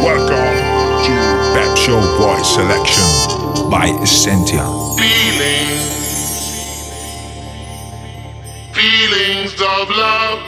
Welcome to Show Boy Selection by Essentia. feelings, feelings of love.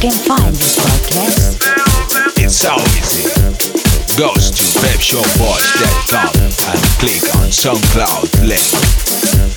can find this podcast? It's so easy. Go to webshopboys.com and click on SoundCloud link.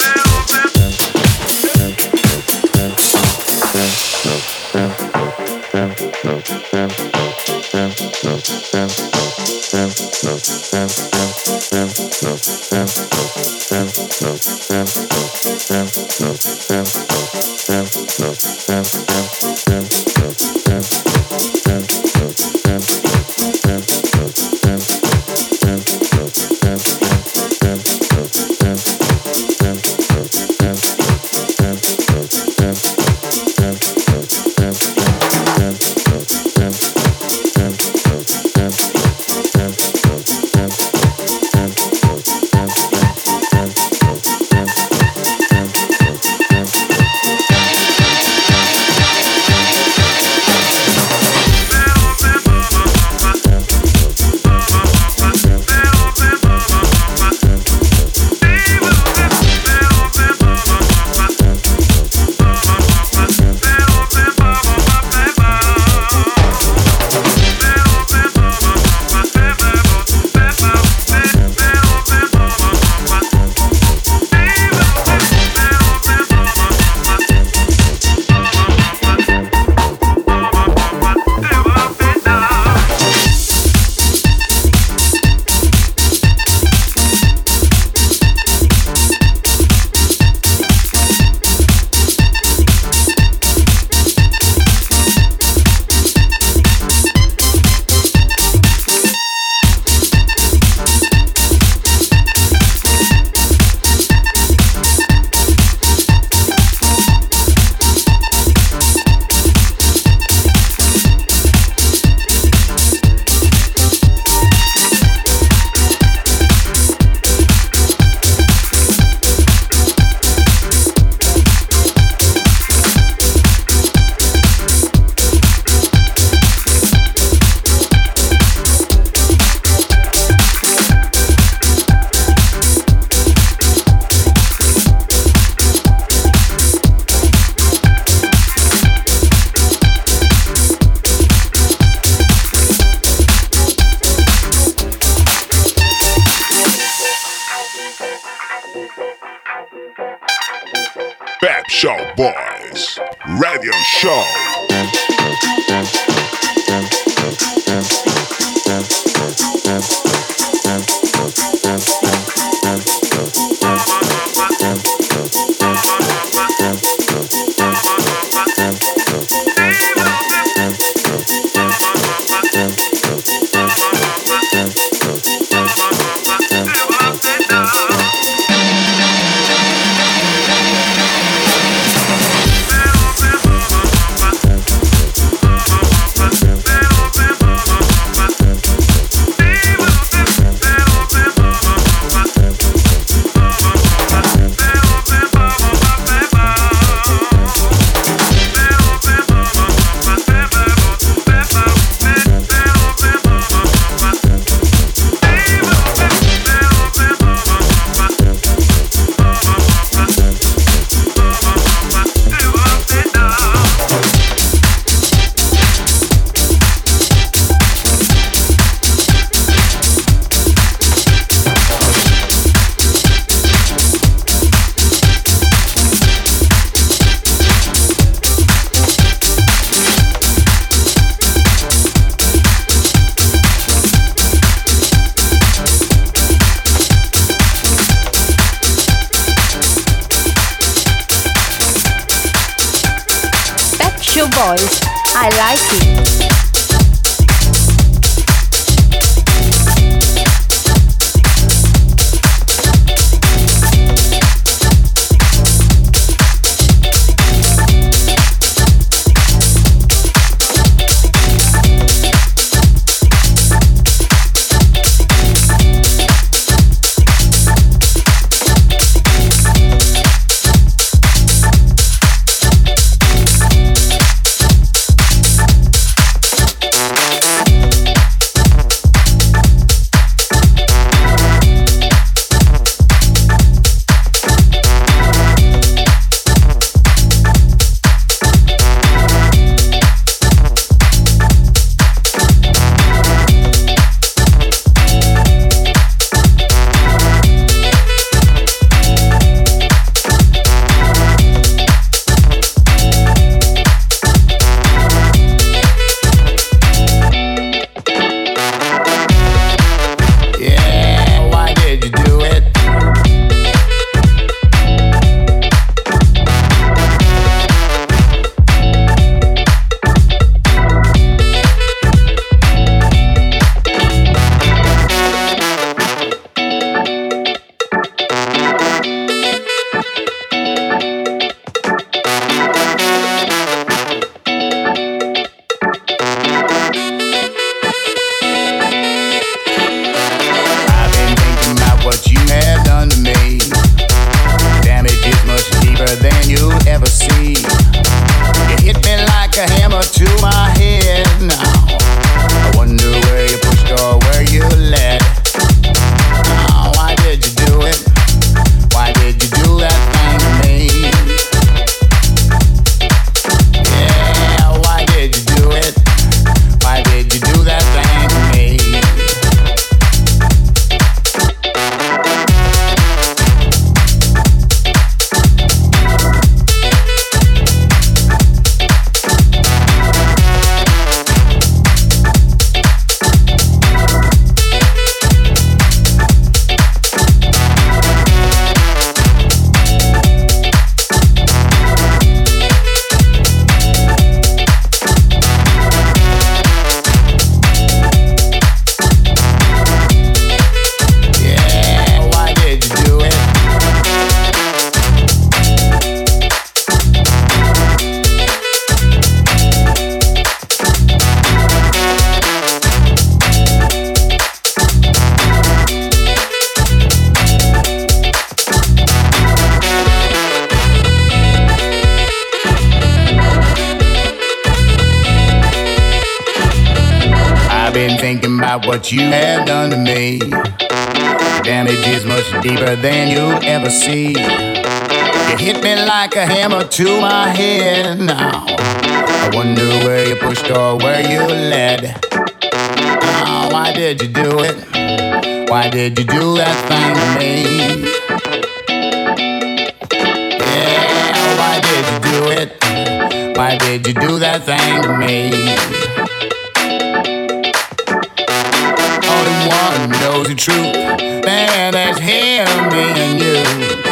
What you have done to me. Damage is much deeper than you'll ever see. You hit me like a hammer to my head now. I wonder where you pushed or where you led. Oh, why did you do it? Why did you do that thing to me? Yeah, why did you do it? Why did you do that thing to me? One knows the truth. Man, that's him, me, and you.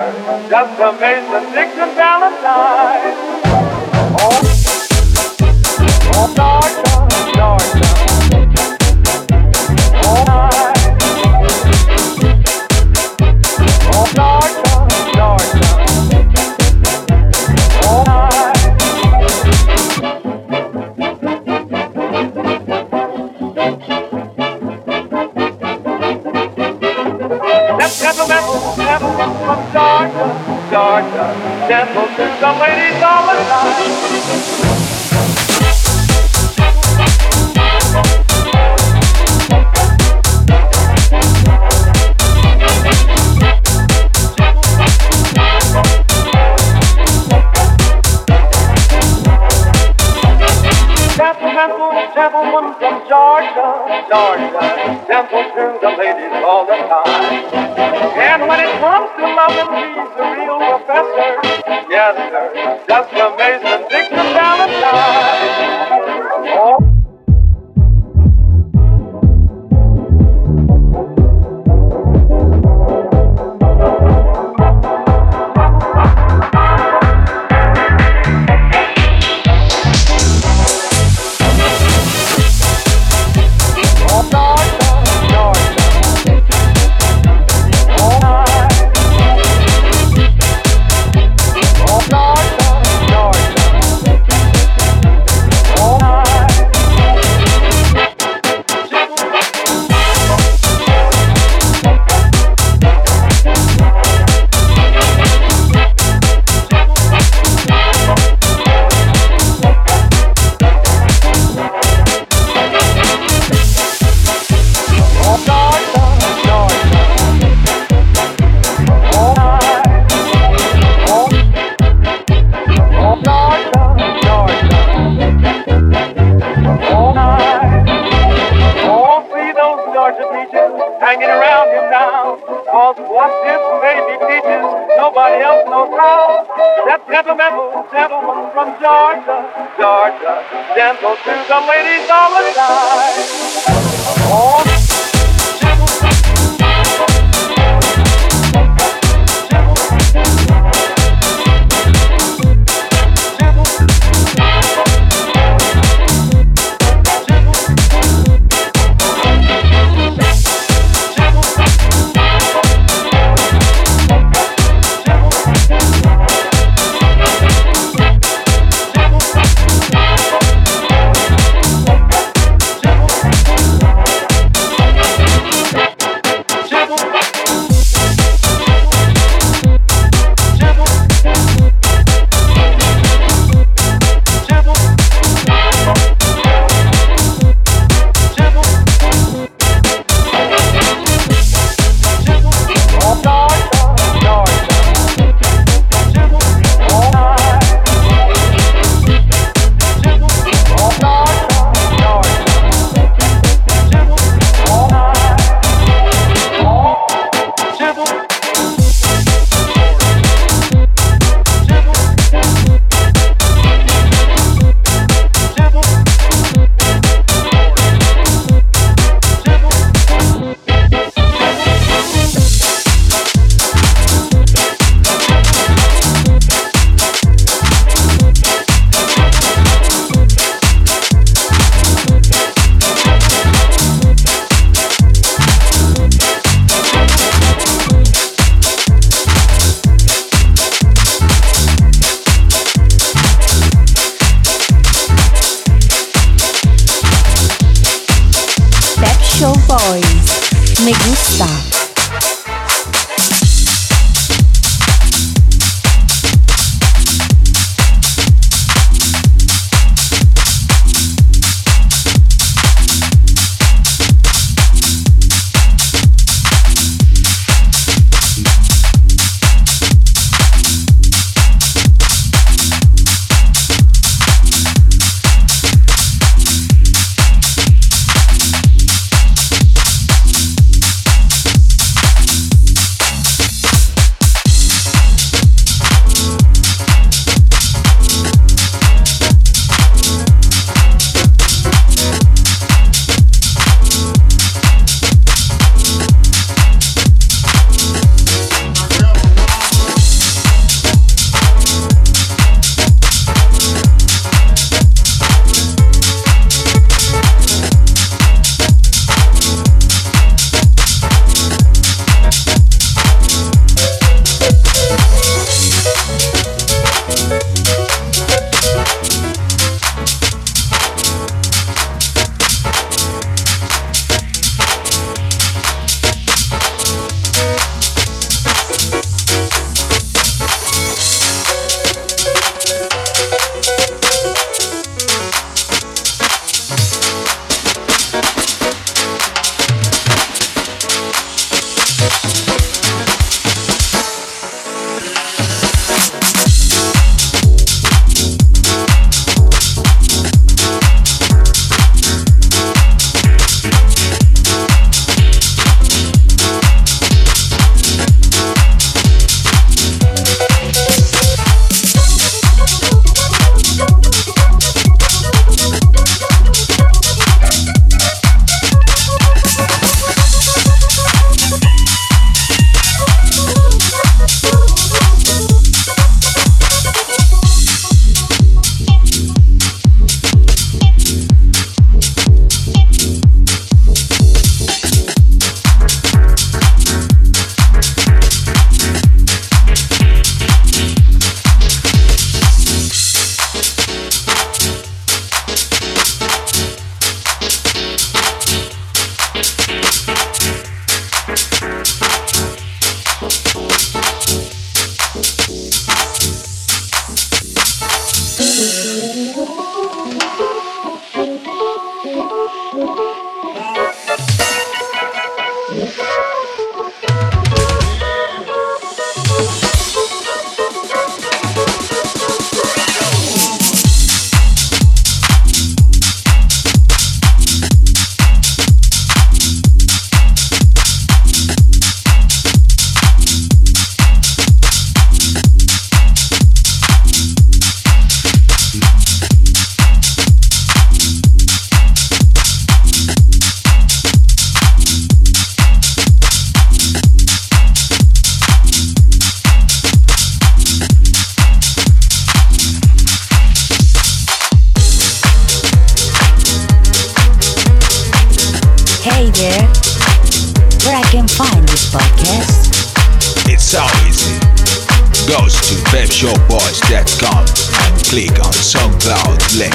Just to a Mason, Dixon, Valentine. Oh, oh, oh, oh, oh, oh, oh, oh. Georgia, gentle to the ladies all the time. Oh, podcast? It's so easy. Go to webshowboys.com and click on SoundCloud link.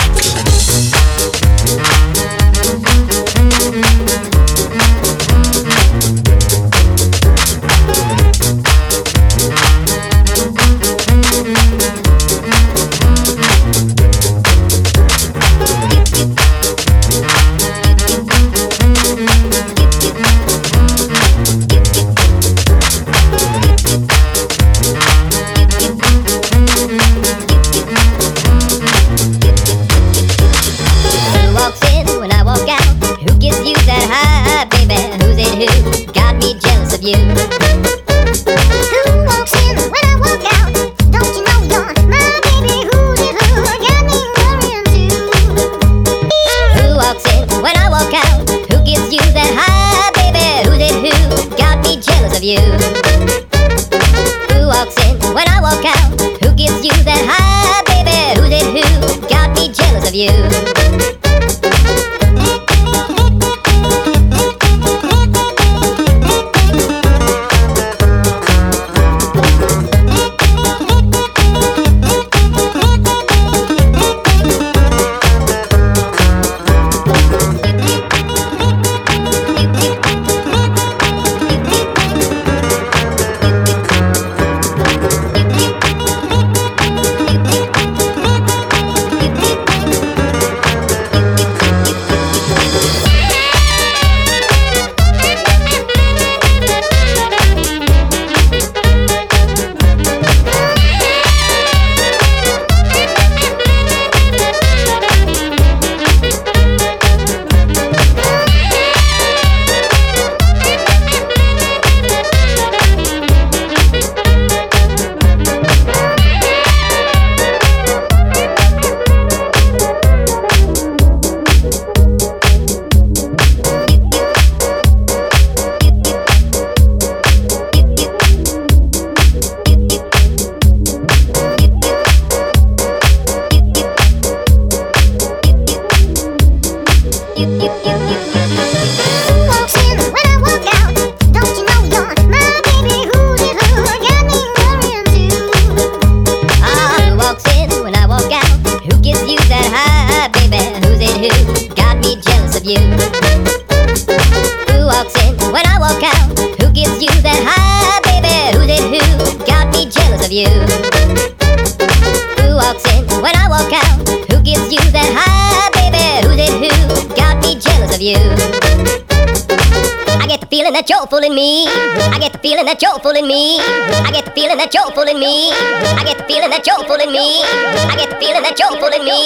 that you're fooling me. I get the feeling that you're fooling me. I get the feeling that you're fooling me. I get the feeling that you're fooling me.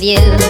Me jealous of you?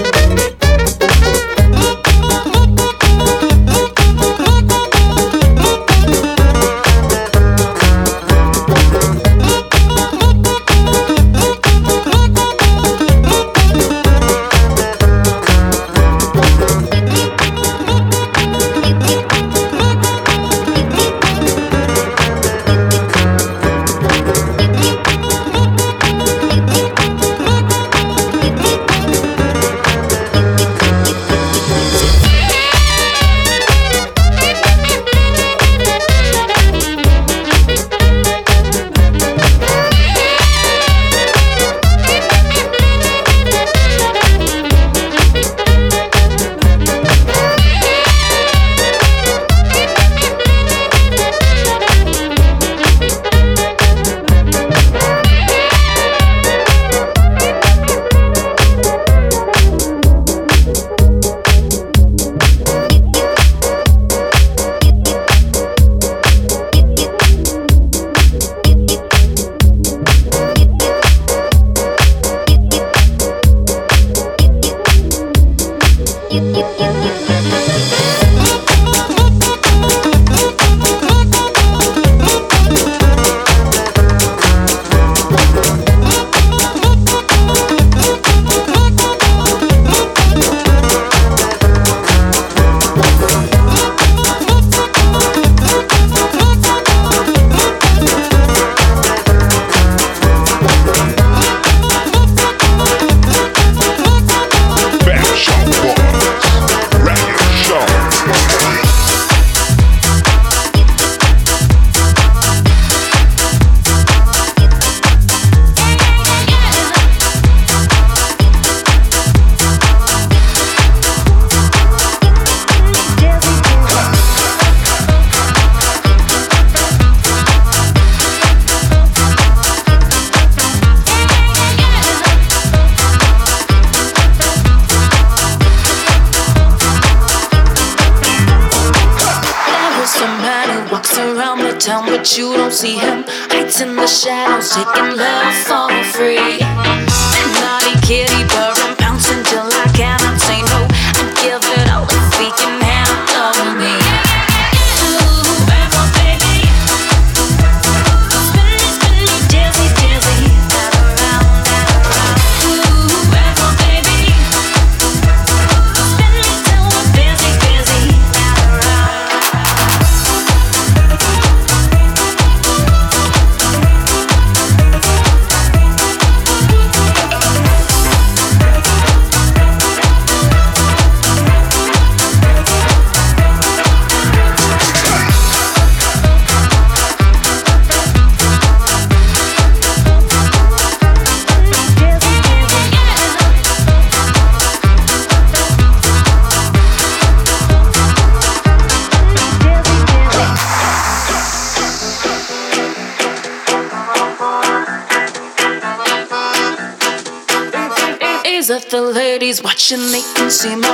Watching?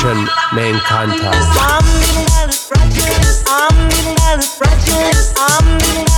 attraction me encanta. I'm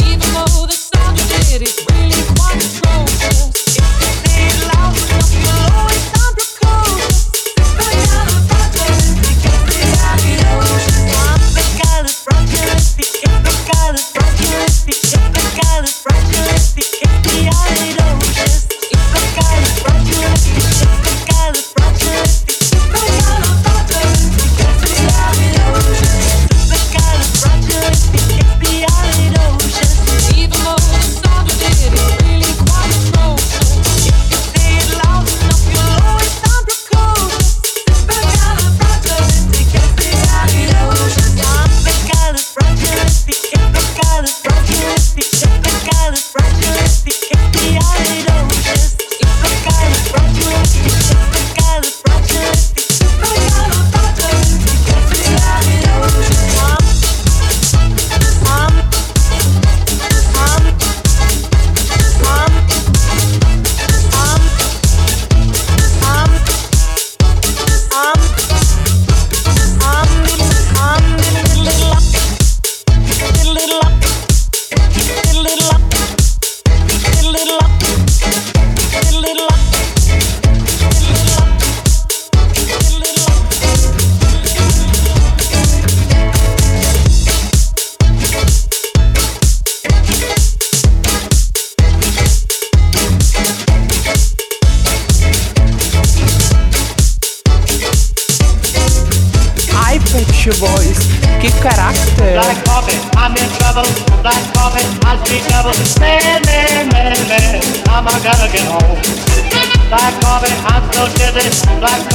Even though the song did it.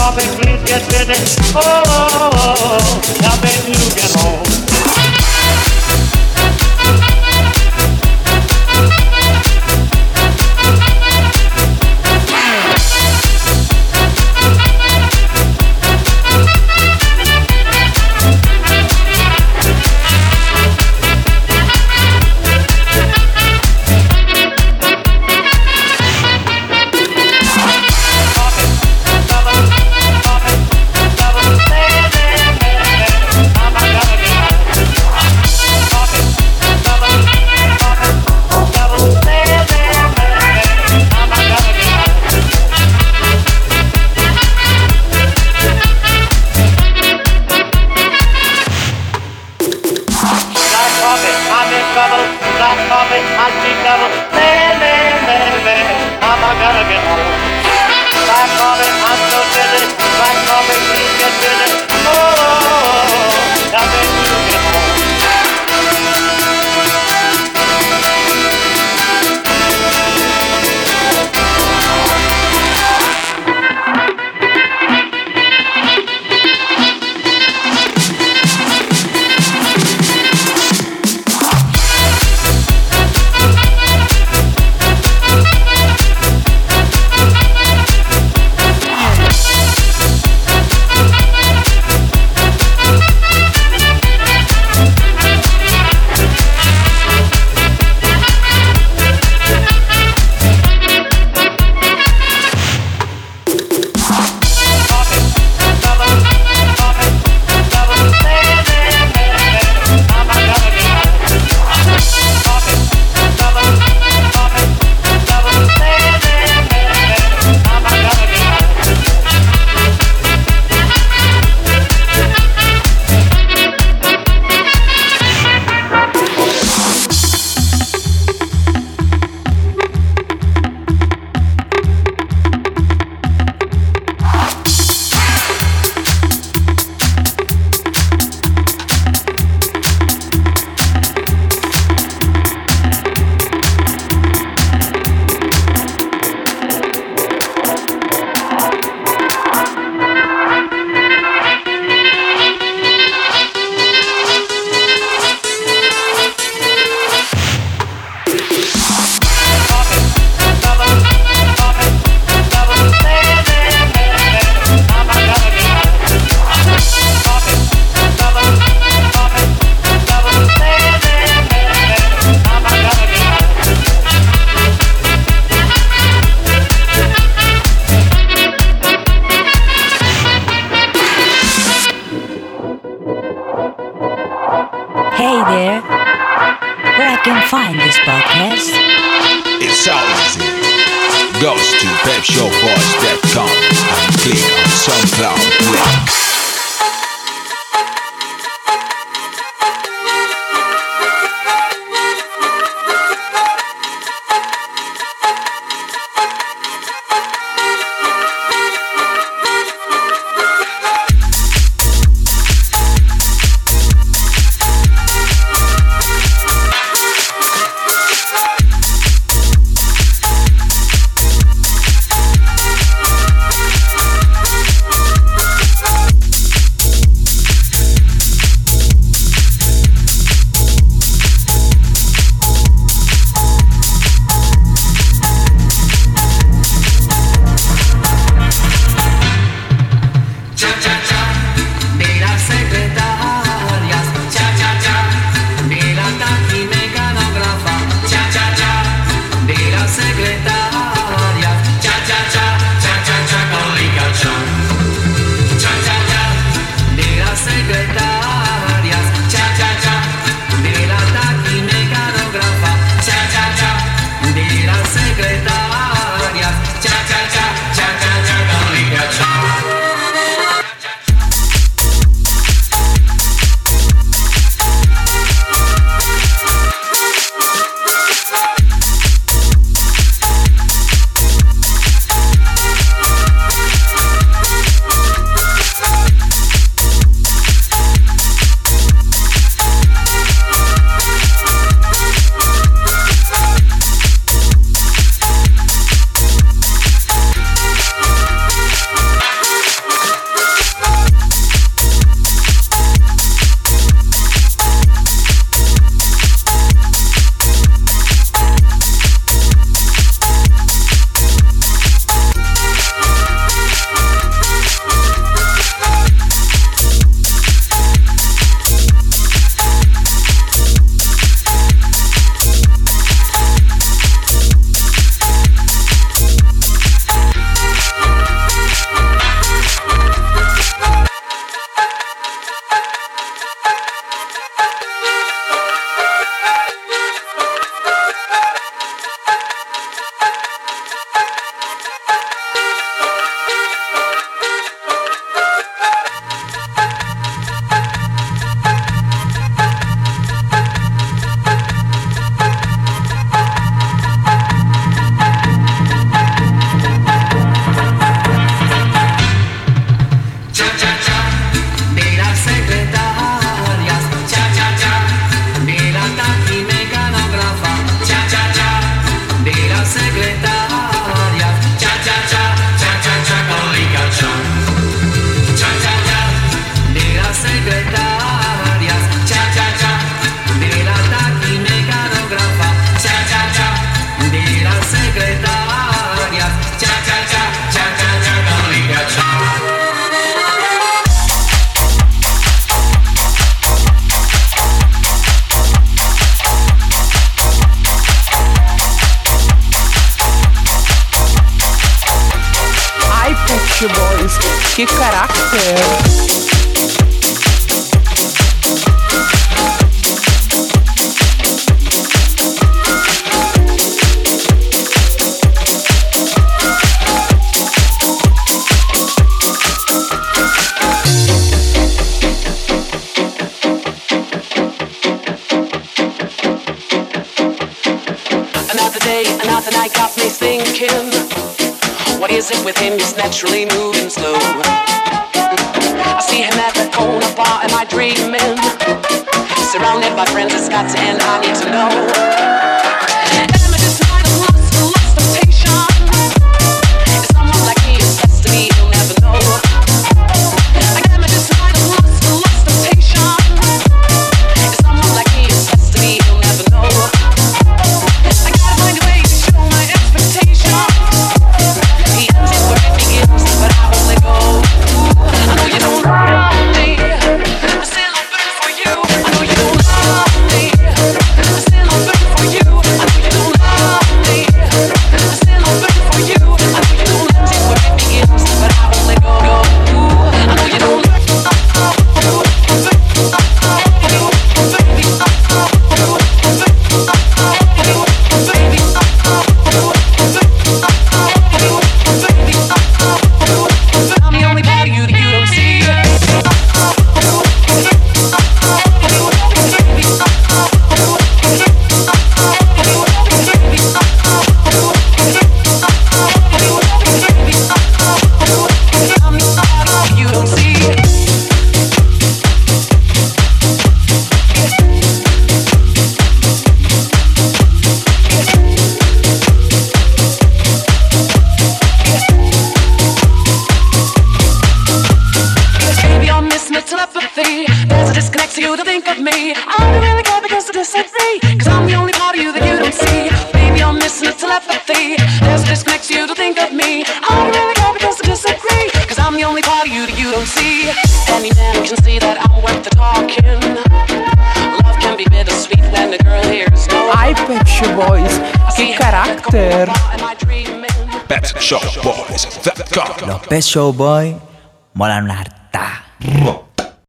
Now, baby, please get busy. Oh, oh, oh, oh, oh. now, baby, you get home. Pep's Show Boy.